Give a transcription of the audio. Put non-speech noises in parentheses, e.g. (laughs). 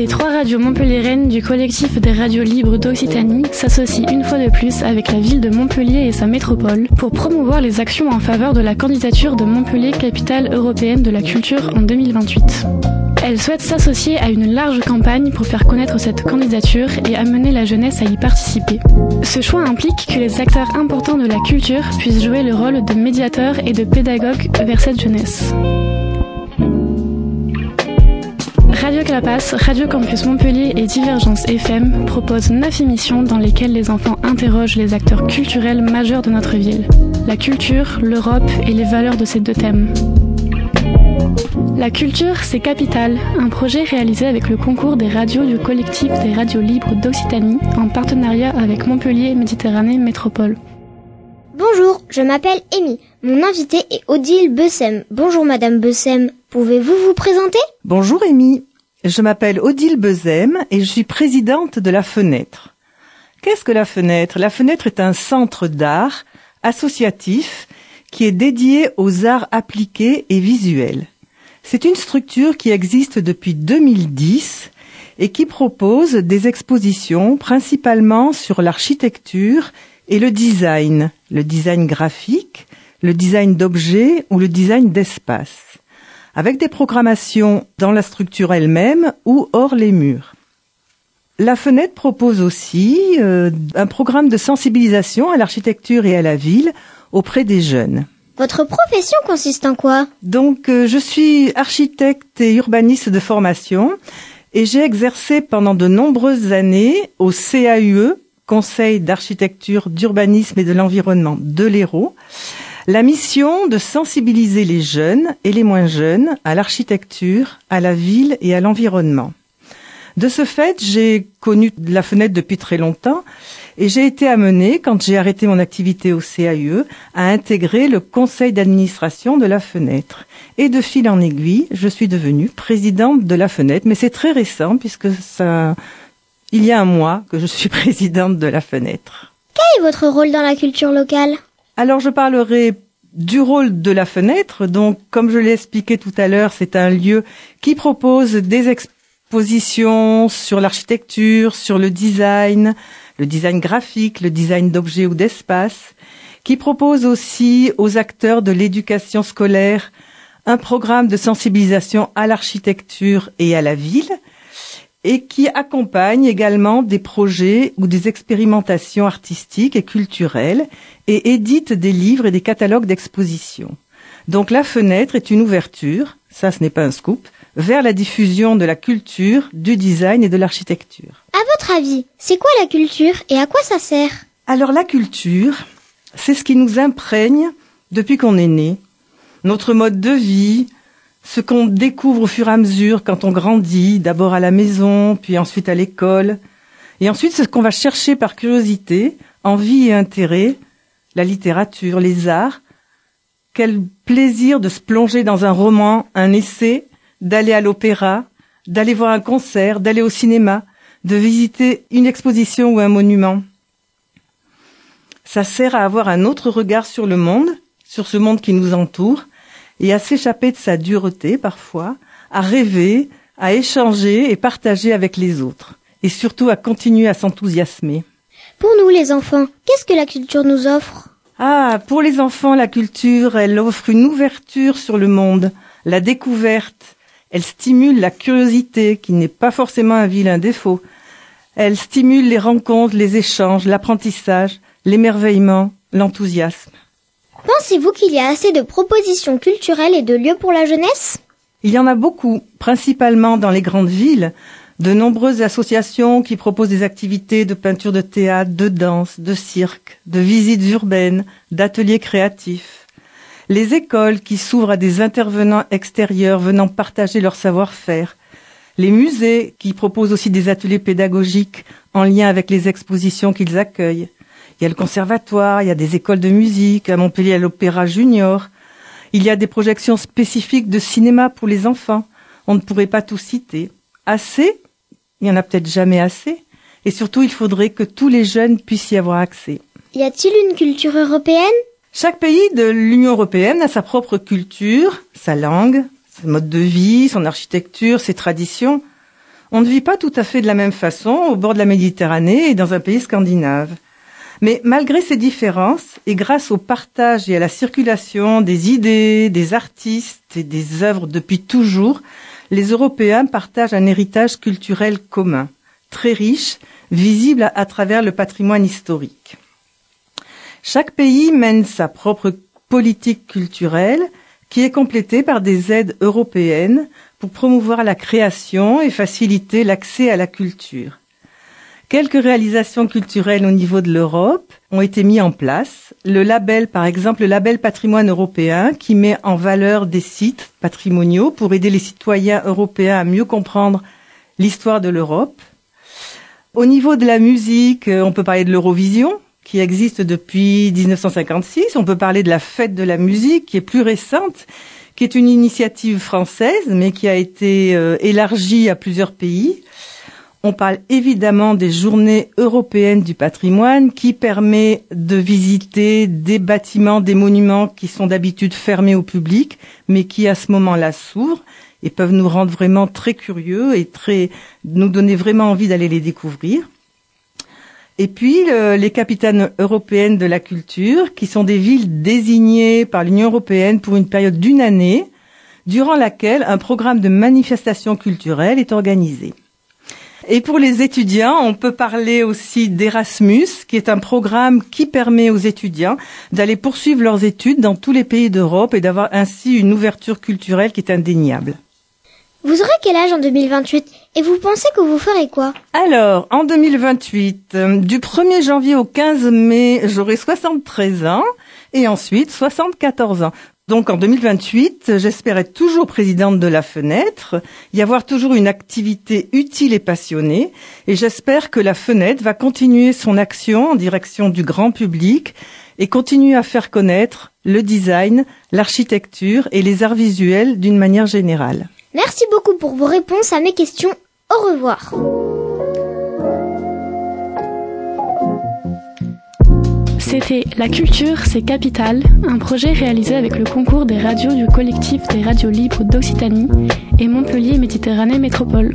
Les trois radios montpelliéraines du collectif des radios libres d'Occitanie s'associent une fois de plus avec la ville de Montpellier et sa métropole pour promouvoir les actions en faveur de la candidature de Montpellier capitale européenne de la culture en 2028. Elles souhaitent s'associer à une large campagne pour faire connaître cette candidature et amener la jeunesse à y participer. Ce choix implique que les acteurs importants de la culture puissent jouer le rôle de médiateurs et de pédagogues vers cette jeunesse. Radio Clapas, Radio Campus Montpellier et Divergence FM proposent neuf émissions dans lesquelles les enfants interrogent les acteurs culturels majeurs de notre ville. La culture, l'Europe et les valeurs de ces deux thèmes. La culture, c'est Capital, un projet réalisé avec le concours des radios du collectif des radios libres d'Occitanie en partenariat avec Montpellier Méditerranée Métropole. Bonjour, je m'appelle Amy. Mon invité est Odile Bessem. Bonjour Madame Bessem, pouvez-vous vous présenter? Bonjour Amy, je m'appelle Odile Bezem et je suis présidente de La Fenêtre. Qu'est-ce que La Fenêtre? La Fenêtre est un centre d'art associatif qui est dédié aux arts appliqués et visuels. C'est une structure qui existe depuis 2010 et qui propose des expositions principalement sur l'architecture et le design, le design graphique, le design d'objets ou le design d'espace, avec des programmations dans la structure elle-même ou hors les murs. La fenêtre propose aussi euh, un programme de sensibilisation à l'architecture et à la ville auprès des jeunes. Votre profession consiste en quoi? Donc, euh, je suis architecte et urbaniste de formation et j'ai exercé pendant de nombreuses années au CAUE, Conseil d'architecture, d'urbanisme et de l'environnement de l'Hérault, la mission de sensibiliser les jeunes et les moins jeunes à l'architecture, à la ville et à l'environnement. De ce fait, j'ai connu la fenêtre depuis très longtemps et j'ai été amenée, quand j'ai arrêté mon activité au CAUE, à intégrer le conseil d'administration de la fenêtre. Et de fil en aiguille, je suis devenue présidente de la fenêtre, mais c'est très récent puisque ça, il y a un mois que je suis (laughs) présidente de la fenêtre. Quel est votre rôle dans la culture locale? Alors je parlerai du rôle de la fenêtre. Donc, comme je l'ai expliqué tout à l'heure, c'est un lieu qui propose des expositions sur l'architecture, sur le design, le design graphique, le design d'objets ou d'espace, qui propose aussi aux acteurs de l'éducation scolaire un programme de sensibilisation à l'architecture et à la ville, et qui accompagne également des projets ou des expérimentations artistiques et culturelles et édite des livres et des catalogues d'exposition. Donc la fenêtre est une ouverture, ça ce n'est pas un scoop, vers la diffusion de la culture, du design et de l'architecture. Votre avis, c'est quoi la culture et à quoi ça sert? Alors la culture, c'est ce qui nous imprègne depuis qu'on est né, notre mode de vie, ce qu'on découvre au fur et à mesure quand on grandit, d'abord à la maison, puis ensuite à l'école, et ensuite ce qu'on va chercher par curiosité, envie et intérêt, la littérature, les arts. Quel plaisir de se plonger dans un roman, un essai, d'aller à l'opéra, d'aller voir un concert, d'aller au cinéma, de visiter une exposition ou un monument. Ça sert à avoir un autre regard sur le monde, sur ce monde qui nous entoure, et à s'échapper de sa dureté parfois, à rêver, à échanger et partager avec les autres, et surtout à continuer à s'enthousiasmer. Pour nous les enfants, qu'est-ce que la culture nous offre? Ah, pour les enfants, la culture, elle offre une ouverture sur le monde, la découverte, elle stimule la curiosité, qui n'est pas forcément un vilain défaut. Elle stimule les rencontres, les échanges, l'apprentissage, l'émerveillement, l'enthousiasme. Pensez-vous qu'il y a assez de propositions culturelles et de lieux pour la jeunesse? Il y en a beaucoup, principalement dans les grandes villes, de nombreuses associations qui proposent des activités de peinture de théâtre, de danse, de cirque, de visites urbaines, d'ateliers créatifs. Les écoles qui s'ouvrent à des intervenants extérieurs venant partager leur savoir-faire. Les musées qui proposent aussi des ateliers pédagogiques en lien avec les expositions qu'ils accueillent. Il y a le conservatoire, il y a des écoles de musique, à Montpellier, à l'Opéra Junior. Il y a des projections spécifiques de cinéma pour les enfants. On ne pourrait pas tout citer. Assez? Il n'y en a peut-être jamais assez. Et surtout, il faudrait que tous les jeunes puissent y avoir accès. Y a-t-il une culture européenne? Chaque pays de l'Union européenne a sa propre culture, sa langue, son mode de vie, son architecture, ses traditions. On ne vit pas tout à fait de la même façon au bord de la Méditerranée et dans un pays scandinave. Mais malgré ces différences, et grâce au partage et à la circulation des idées, des artistes et des œuvres depuis toujours, les Européens partagent un héritage culturel commun, très riche, visible à, travers le patrimoine historique. Chaque pays mène sa propre politique culturelle qui est complétée par des aides européennes pour promouvoir la création et faciliter l'accès à la culture. Quelques réalisations culturelles au niveau de l'Europe ont été mises en place. Le label, par exemple, le label patrimoine européen, qui met en valeur des sites patrimoniaux pour aider les citoyens européens à mieux comprendre l'histoire de l'Europe. Au niveau de la musique, euh, on peut parler de l'Eurovision, qui existe depuis 1956. On peut parler de la fête de la musique, qui est plus récente, qui est une initiative française, mais qui a été euh, élargie à plusieurs pays. On parle évidemment des journées européennes du patrimoine qui permet de visiter des bâtiments, des monuments qui sont d'habitude fermés au public, mais qui à ce moment-là s'ouvrent et peuvent nous rendre vraiment très curieux et très, nous donner vraiment envie d'aller les découvrir. Et puis les capitaines européennes de la culture, qui sont des villes désignées par l'Union européenne pour une période d'une année, durant laquelle un programme de manifestation culturelle est organisé. Et pour les étudiants, on peut parler aussi d'Erasmus, qui est un programme qui permet aux étudiants d'aller poursuivre leurs études dans tous les pays d'Europe et d'avoir ainsi une ouverture culturelle qui est indéniable. Vous aurez quel âge en 2028 et vous pensez que vous ferez quoi? Alors, en 2028, euh, du 1er janvier au 15 mai, j'aurai 73 ans et ensuite 74 ans. Donc en 2028, j'espère être toujours présidente de la fenêtre, y avoir toujours une activité utile et passionnée, et j'espère que la fenêtre va continuer son action en direction du grand public et continuer à faire connaître le design, l'architecture et les arts visuels d'une manière générale. Merci beaucoup pour vos réponses à mes questions. Au revoir. C'était La culture, c'est capital, un projet réalisé avec le concours des radios du collectif des radios libres d'Occitanie et Montpellier Méditerranée Métropole.